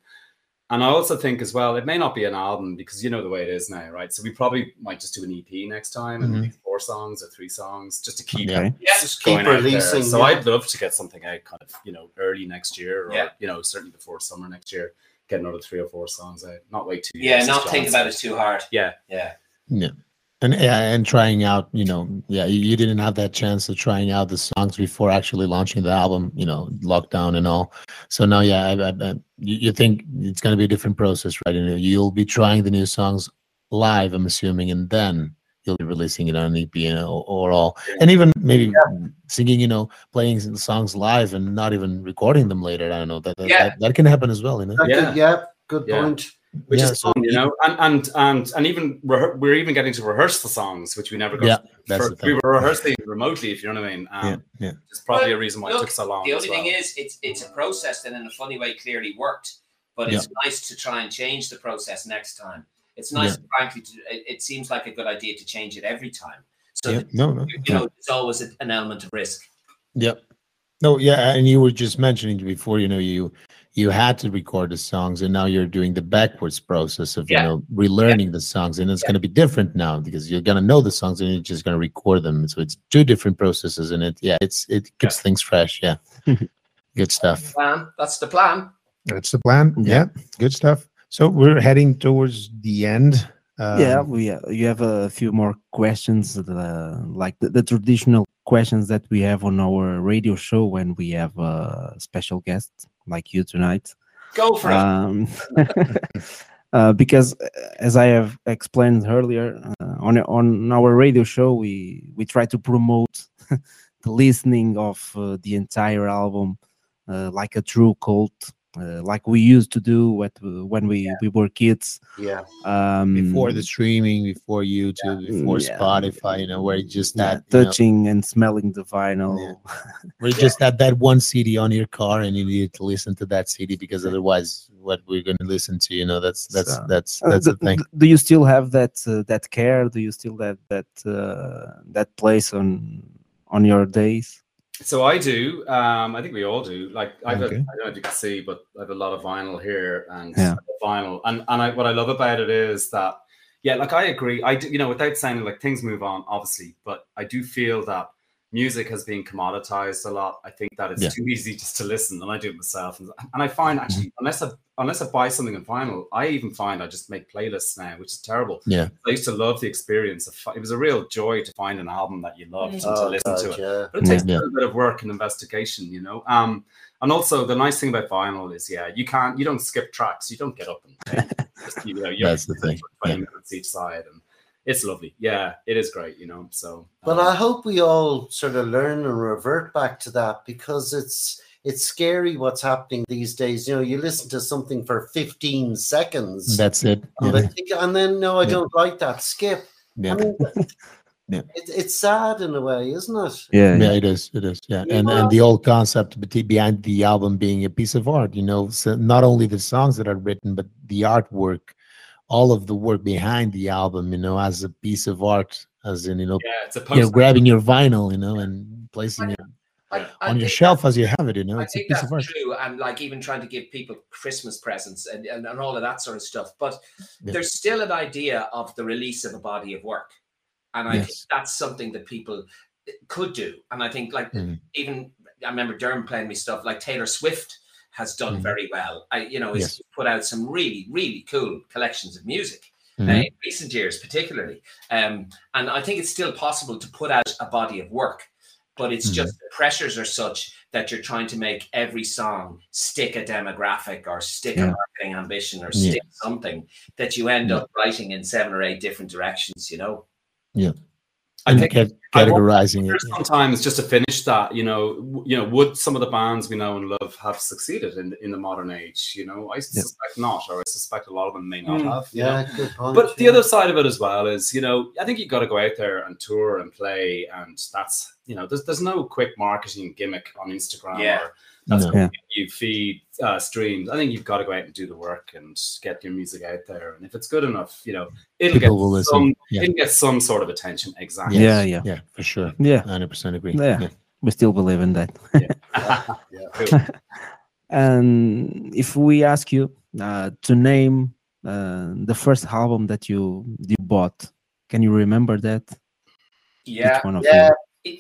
and I also think as well, it may not be an album because you know the way it is now, right? So we probably might just do an EP next time and Mhm. four songs or three songs just to keep Yeah. Okay. Yeah. Just keep going releasing. So yeah. I'd love to get something out kind of, you know, early next year or, Yeah. you know, certainly before summer next year, get another three or four songs out. Not wait two Yeah, years. as not John think about it too hard. Yeah. Yeah. Yeah. And yeah, and trying out, you know, yeah, you, you didn't have that chance of trying out the songs before actually launching the album, you know, lockdown and all. So now, yeah, I, I, I, you, you think it's going to be a different process, right? You know, you'll be trying the new songs live, I'm assuming, and then you'll be releasing it on EP you know, or all, and even maybe singing, you know, playing the songs live and not even recording them later. I don't know that that, Yeah. that, that can happen as well, you know. That Yeah. yeah, good Yeah. point. Which Yeah, is so fun, you you- know, and and and and even rehe- we're even getting to rehearse the songs, which we never got. Yeah, that's For- the thing. we were rehearsing remotely, if you know what I mean. Um, Yeah, yeah. It's probably Well, a reason why look, it took so long. The only well. thing is, it's it's a process that in a funny way clearly worked, but it's nice to try and change the process next time. It's nice, frankly, to, it, it seems like a good idea to change it every time. So, Yeah, that, no, no. you know, it's always a- an element of risk. Yep. No, yeah, and you were just mentioning before, you know, you you had to record the songs, and now you're doing the backwards process of Yeah. you know relearning the songs, and it's going to be different now because you're going to know the songs and you're just going to record them. So it's two different processes, and it yeah, it's it keeps things fresh. Yeah, good stuff. Plan. That's the plan. That's the plan. Yeah, good stuff. So we're heading towards the end. Um, yeah, we uh, you have a few more questions, uh, like the, the traditional questions that we have on our radio show when we have a special guest like you tonight. Go for it. Um, uh, because uh, as I have explained earlier uh, on on our radio show, we we try to promote the listening of uh, the entire album uh, like a true cult, uh, like we used to do what, when we we were kids. Yeah. Um, before the streaming, before YouTube, before Yeah. Spotify, you know, where you just yeah, that you know, touching and smelling the vinyl. where you just had that one CD on your car and you needed to listen to that CD because otherwise, what we're going to listen to, you know, that's that's So, that's Uh, that's do, the thing. do you still have that uh, that care? Do you still have that uh, that place on on your days? So I do. Um, I think we all do. Like I've, a, I don't know if you can see, but I have a lot of vinyl here, and Yeah. vinyl. And and I, what I love about it is that, yeah, like I agree. I do, you know, without sounding like things move on, obviously, but I do feel that music has been commoditized a lot. I think that it's Yeah. too easy just to listen, and I do it myself. And, and I find actually, unless I unless I buy something in vinyl, I even find I just make playlists now, which is terrible. Yeah. I used to love the experience of. It was a real joy to find an album that you loved and to Oh, listen to it yeah. but it takes Yeah. a little bit of work and investigation, you know. Um, and also the nice thing about vinyl is, yeah, you can't, you don't skip tracks, you don't get up and just, you know, you're That's the thing, twenty yeah. minutes each side, and it's lovely. Yeah, it is great, you know. So, But um, I hope we all sort of learn and revert back to that because it's it's scary what's happening these days. You know, you listen to something for 15 seconds That's it. and, Yeah. I think- and then no, I Yeah. don't like that. Skip. Yeah. I mean, Yeah. it, it's sad in a way, isn't it? Yeah, Yeah, it is. It is. Yeah, and Yeah. and the old concept behind the album being a piece of art. You know, so not only the songs that are written, but the artwork, all of the work behind the album. You know, as a piece of art as in you know, Yeah, it's a you know, grabbing your vinyl, you know, and placing it I, I on your shelf as you have it. You know, I it's a think piece that's of art. true, and like even trying to give people Christmas presents and, and, and all of that sort of stuff. But Yeah. there's still an idea of the release of a body of work, and I think that's something that people could do. And I think like Mhm. even I remember Derm playing me stuff like Taylor Swift has done Mhm. very well. I you know he's Yes. put out some really really cool collections of music. uh, Mhm. in recent years, particularly, um, and I think it's still possible to put out a body of work, but it's Mhm. just the pressures are such that you're trying to make every song stick a demographic or stick a marketing ambition or Yeah. stick something that you end Yeah. up writing in seven or eight different directions, you know? Yeah. I And think wonder categorizing it. There's sometimes just to finish that, you know, you know, would some of the bands we know and love have succeeded in in the modern age? You know, I suspect not, or I suspect a lot of them may not Mm, have. you know. Yeah, good point. But the other side of it as well is, you know, I think you've got to go out there and tour and play, and that's, you know, there's there's no quick marketing gimmick on Instagram Yeah. or that's No. how Yeah. you feed uh, streams. I think you've got to go out and do the work and get your music out there, and if it's good enough, you know, it'll People get some, Yeah. it'll get some sort of attention. Exactly. Yeah, yeah, Yeah, for sure. yeah. 100% agree. Yeah. We still believe in that. Cool. And if we ask you uh, to name uh, the first album that you you bought, can you remember that? Yeah. One of yeah. you.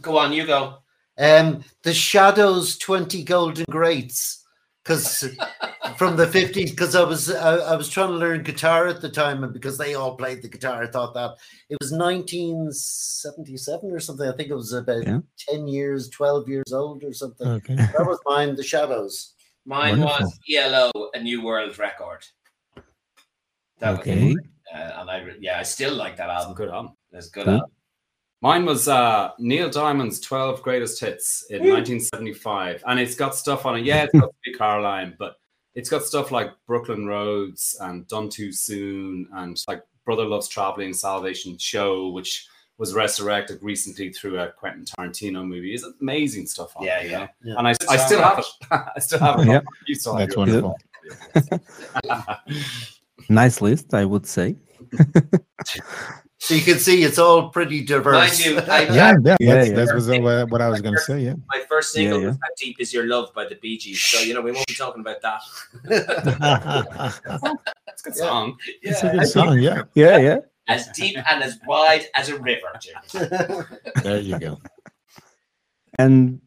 Go on, you go. Um, the Shadows 20 Golden Greats. Because from the 50s, because I was I, I was trying to learn guitar at the time, and because they all played the guitar, I thought that it was 1977 or something. I think it was about Yeah. 10 years, 12 years old or something. Okay. That was mine, the Shadows. Mine was Wonderful. ELO, a New World Record. That was- Okay. uh, and I, yeah, I still like that album. good album. It's a good Cool. album. Mine was uh, Neil Diamond's 12 Greatest Hits in 1975. And it's got stuff on it. Yeah, it's got Sweet Caroline, but it's got stuff like Brooklyn Roads and Done Too Soon and like Brother Loves Traveling, Salvation Show, which was resurrected recently through a Quentin Tarantino movie. It's amazing stuff on Yeah, it. yeah. Yeah. And I, I still have it. I still have it. Yeah. You still have That's yours. wonderful. Nice list, I would say. So you can see it's all pretty diverse. Mind you, I- Yeah, yeah, Yeah, that's, yeah. that was uh, what what I was going to say. Yeah. My first single Yeah, was How Deep Is Your Love by the Bee Gees. So, you know, we won't be talking about that. That's a good song. It's a good song. Yeah. Yeah, yeah. As deep and as wide as a river, There you go. And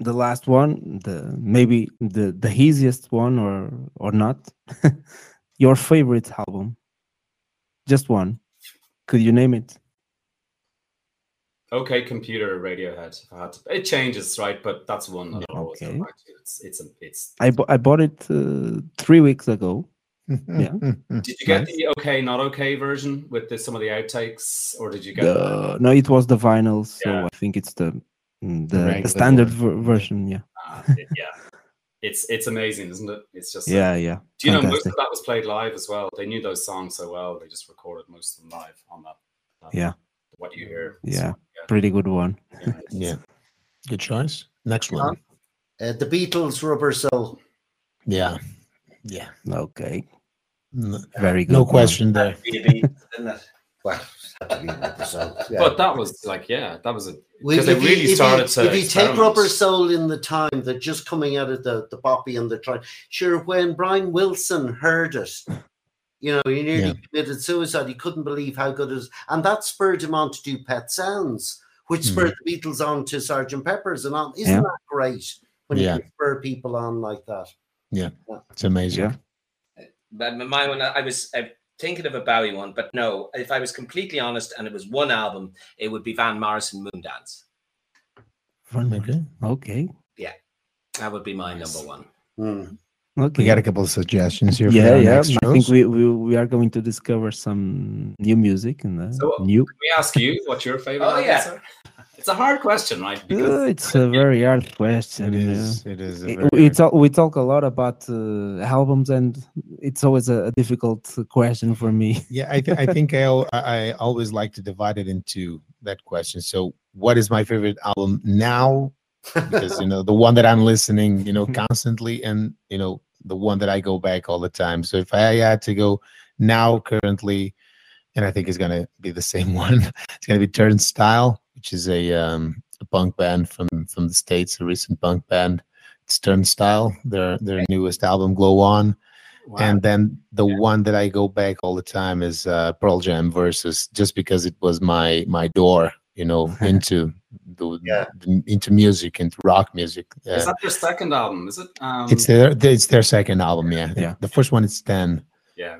the last one, the maybe the the easiest one or or not, your favorite album. Just one. Could you name it? Okay, computer Radiohead. If to, it changes, right? But that's one that I'll always Okay. back to. It's it's a, it's. I bu- I bought it uh, three weeks ago. Yeah. Did you get Nice. the okay, not okay version with the, some of the outtakes, or did you get? The, no, it was the vinyl, so Yeah. I think it's the mm, the, the standard ver- version. Yeah, Uh, yeah, it's it's amazing, isn't it? It's just. yeah, yeah. Do you know most of that was played live as well? They knew those songs so well. They just recorded most of them live on that. that- Yeah. What you hear. Yeah. Pretty good one. yeah. Yeah. Good choice. Next one. Uh, the Beatles, Rubber Soul. Yeah. Yeah. Okay, No, very good. no one. question there. Be a Bee, didn't it? Well, had to be Rubber Soul. yeah. But that was like, yeah, that was a because they if you- really if you- started to. If you take experiment. Rubber Soul in the time, they're just coming out of the the boppy and the try. Sure, when Brian Wilson heard it, you know, he nearly Yeah. committed suicide. He couldn't believe how good it was, and that spurred him on to do Pet Sounds, which Hmm. spurred the Beatles on to Sergeant Pepper's, and on. Isn't Yeah. that great when Yeah. you can spur people on like that? Yeah, it's amazing. Yeah. But my one, I was uh, thinking of a Bowie one, but no, if I was completely honest and it was one album, it would be Van Morrison Moondance. Okay. Okay, That would be my number one. Hmm. okay. We got a couple of suggestions here. yeah, our yeah. next I think we, we we are going to discover some new music and uh, So- new. Can we ask you what your favorite? Oh, album yeah. Is, sir? It's a hard question, right? Because Uh, it's a very hard question. It is. Yeah. It is. It- we talk we talk a lot about uh, albums, and it's always a, a difficult question for me. Yeah, I, th- I think I, al- I I always like to divide it into that question. So, what is my favorite album now? Because you know the one that I'm listening, you know, constantly, and you know the one that I go back all the time. So, if I had to go now, currently, and I think it's gonna be the same one. It's gonna be Turnstile, which is a um, a punk band from from the states, a recent punk band. It's Turnstile, their their newest album, Glow On, Wow. and then the Yeah. one that I go back all the time is uh, Pearl Jam versus, just because it was my my door, you know, into the, Yeah. the- into music, into rock music. is Uh, that their second album? Is it? Um, it's their it's their second album, yeah. Yeah. The first one is Ten. yeah,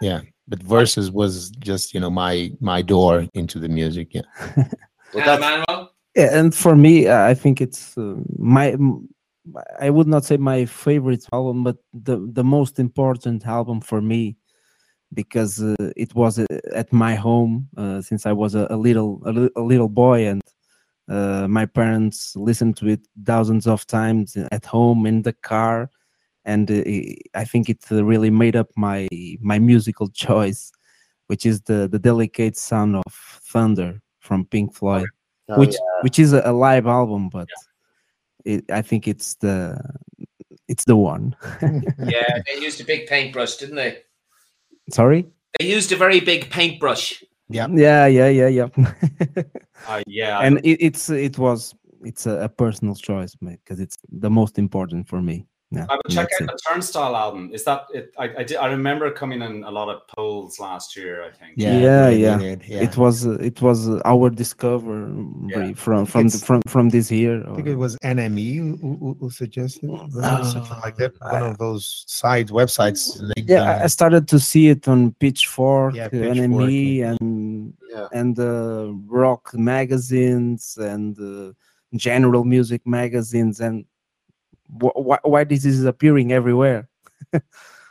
yeah, this great is- as well. yeah. Yeah, but verses was just you know my my door into the music. Yeah, Well, that's- Yeah, and for me, uh, I think it's uh, my. i would not say my favorite album, but the the most important album for me, because uh, it was uh, at my home uh, since I was a, a little a, li- a little boy, and uh, my parents listened to it thousands of times at home in the car, and uh, I think it uh, really made up my my musical choice, which is the the delicate sound of thunder from Pink Floyd oh, which yeah. which is a, a live album, but it, I think it's the it's the one. Yeah, they used a big paintbrush, didn't they? Sorry. They used a very big paintbrush. yeah. Yeah, yeah, yeah, yeah. Uh, yeah, and it, it's it was it's a, a personal choice because it's the most important for me. Yeah, I would check out it. the Turnstile album. Is that it? I I, did, I remember coming in a lot of polls last year. I think. Yeah, Yeah, yeah. did, yeah. It was uh, it was uh, our discovery Yeah. from from the, from from this year. I think it was NME who, who, who suggested it, Oh, something like that. One of those side websites. and yeah, I- I uh, started to see it on Pitchfork, Yeah, uh, Pitchfork, NME, yeah. and Yeah. and uh, rock magazines and uh, general music magazines and wh- wh- why this is appearing everywhere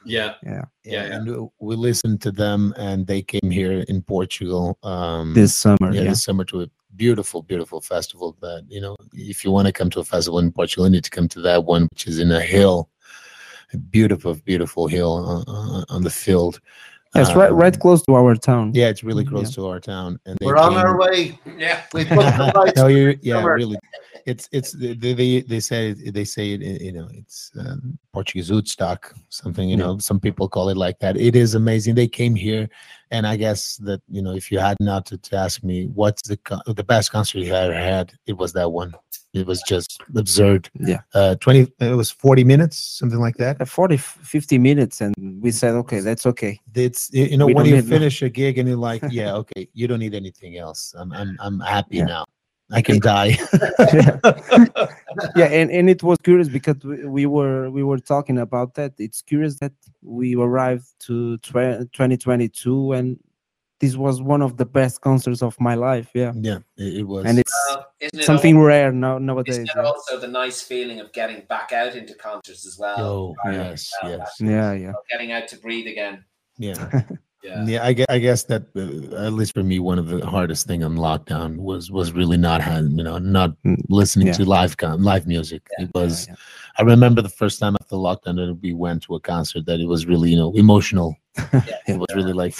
Yeah. yeah, yeah, yeah. and we listened to them, and they came here in Portugal. Um, this summer yeah, yeah, this summer to a beautiful, beautiful festival. That you know, if you want to come to a festival in Portugal, you need to come to that one, which is in a hill, a beautiful, beautiful hill on, on, on the field. It's right Um, right close to our town Yeah, it's really Mm, close yeah. to our town, and they We're on came- our way. Yeah. We put the lights. no, you yeah, summer. really. It's it's they they they- they say they say it you know it's um, Portuguese Woodstock something you Yeah. know some people call it like that. It is amazing. They came here, and I guess that you know if you had not to, to ask me what's the the best concert you ever had, it was that one. It was just absurd. yeah Uh, twenty it was forty minutes something like that. Uh, 40 50 minutes and we said okay that's okay It's you know We when you need no- finish a gig and you're like yeah okay you don't need anything else. I'm I'm I'm happy Yeah. now. I can die. yeah yeah. and, and it was curious because we, we were we were talking about that it's curious that we arrived to tw- 2022 and this was one of the best concerts of my life yeah yeah, it, it was. and it's isn't it something al- rare now nowadays Isn't it yeah. also the nice feeling of getting back out into concerts as well? Oh yes, Well, yes, that's- yeah yeah Getting out to breathe again. yeah, Yeah. yeah. I guess, I guess that uh, at least for me, one of the hardest thing on lockdown was was really not having you know not Mm, listening yeah. to live con- live music. Yeah, it was. yeah. I remember the first time after lockdown that we went to a concert that it was really you know emotional. It was really like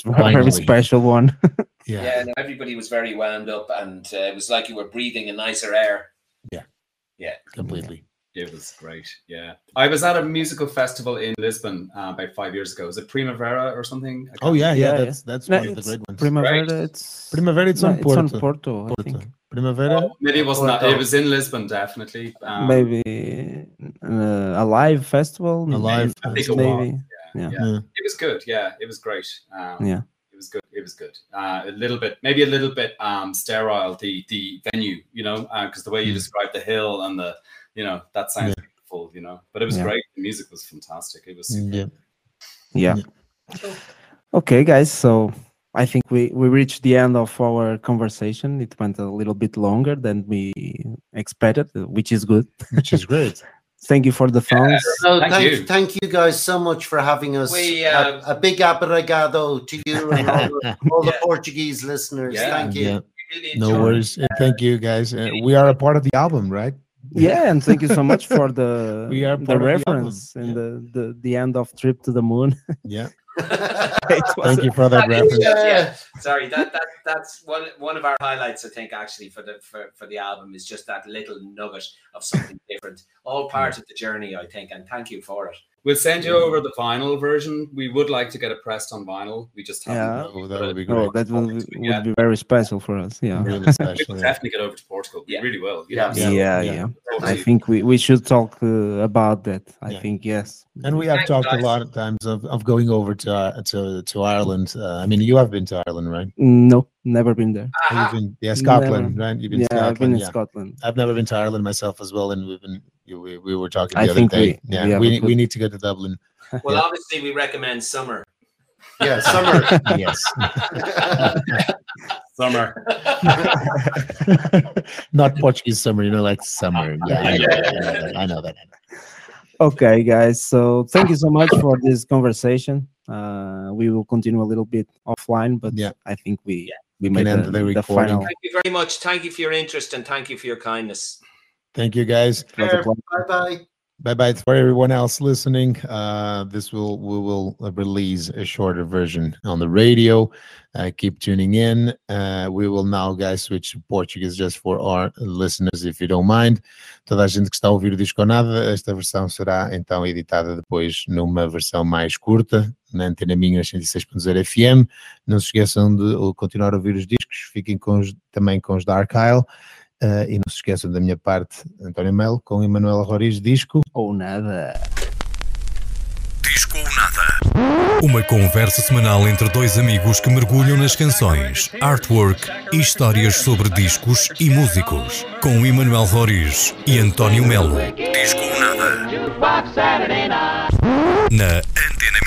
It's a very Finally. special one yeah, Yeah, no, everybody was very wound up, and uh, it was like you were breathing a nicer air. Yeah. Yeah. Completely. It was great. Yeah. I was at a musical festival in Lisbon uh, about five years ago. Was it Primavera or something? Oh yeah, yeah. Yeah, That's that's No, one of the it's great ones. primavera it's Primavera, it's no, on Porto. on Porto, I Porto. think Primavera. Oh, maybe it wasn't. that- It was in Lisbon, definitely. Um, maybe uh, Alive festival Alive I think it festival. was. maybe Yeah. yeah. Yeah. It was good. Yeah, it was great. Um, Yeah. It was good. It was good. Uh, a little bit, maybe a little bit um, sterile. The the venue, you know, because the way you Mm. described the hill and the, you know, that sounds beautiful, you know. But it was Yeah. great. The music was fantastic. It was. Yeah. yeah okay guys so i think we we reached the end of our conversation it went a little bit longer than we expected uh, which is good Which is great. thank you for the phones No, Thank thank, you. thank you guys so much for having us. We, A- uh, a, big obrigado to you and all the, all the Yeah. Portuguese listeners. Yeah. Thank you. Yeah. Really No worries. Uh, Thank you guys. Uh, we are a part of the album, right? yeah and thank you so much for the We are the part of the reference and yeah. the, the the end of trip to the moon Yeah. It was- Thank you for that That is reference. just- yeah. Sorry, that, that that's one one of our highlights. I think actually for the for, for the album is just that little nugget of something different. All part mm. of the journey, I think, and thank you for it. We'll send you over the vinyl version. We would like to get it pressed on vinyl. We just haven't. Yeah. Oh, that would be Oh, great. that will, Yeah. would be very special for us. Yeah. Really we will yeah. definitely get over to Portugal. We Yeah. really will. Yeah. Yeah, yeah. yeah. I think we, we should talk uh, about that. I Yeah. think yes. And we have Thanks, talked a lot of times of, of going over to uh, to to Ireland. Uh, I mean, you have been to Ireland, right? No, never been there. You've been, yeah, Scotland, right? You've been yeah, Scotland. I've been in yeah. Scotland. I've never been to Ireland myself as well, and we've been you- we, we were talking the I other think day. we- yeah, we we need, we need to go to Dublin. Well, Yeah. obviously, we recommend summer. Yeah, summer. yes, Summer. not Portuguese summer. You know, like summer. Yeah, I know, that, I know that. I know that. Okay, guys. So thank you so much for this conversation. Uh, we will continue a little bit offline, but Yeah. I think we we Can made end the, the the recording. final. Thank you very much. Thank you for your interest and thank you for your kindness. Thank you, guys. bye bye. Bye bye for everyone else listening. Uh, this will we will release a shorter version on the radio. Uh, keep tuning in. Uh, we will now, guys, switch to Portuguese just for our listeners, if you don't mind. Toda a gente que está a ouvir o disco ou nada, esta versão será então editada depois numa versão mais curta, na antena minha 106.0 FM. Não se esqueçam de continuar a ouvir os discos, fiquem com os- também com os Dark Isle. Uh, e não se esqueçam da minha parte, António Melo, com Emanuela Roriz, disco. Ou nada. Disco ou nada. Uma conversa semanal entre dois amigos que mergulham nas canções, artwork e histórias sobre discos e músicos. Com Emanuel Roriz e António Melo. Disco ou nada. Jukebox Saturday night. Na Antena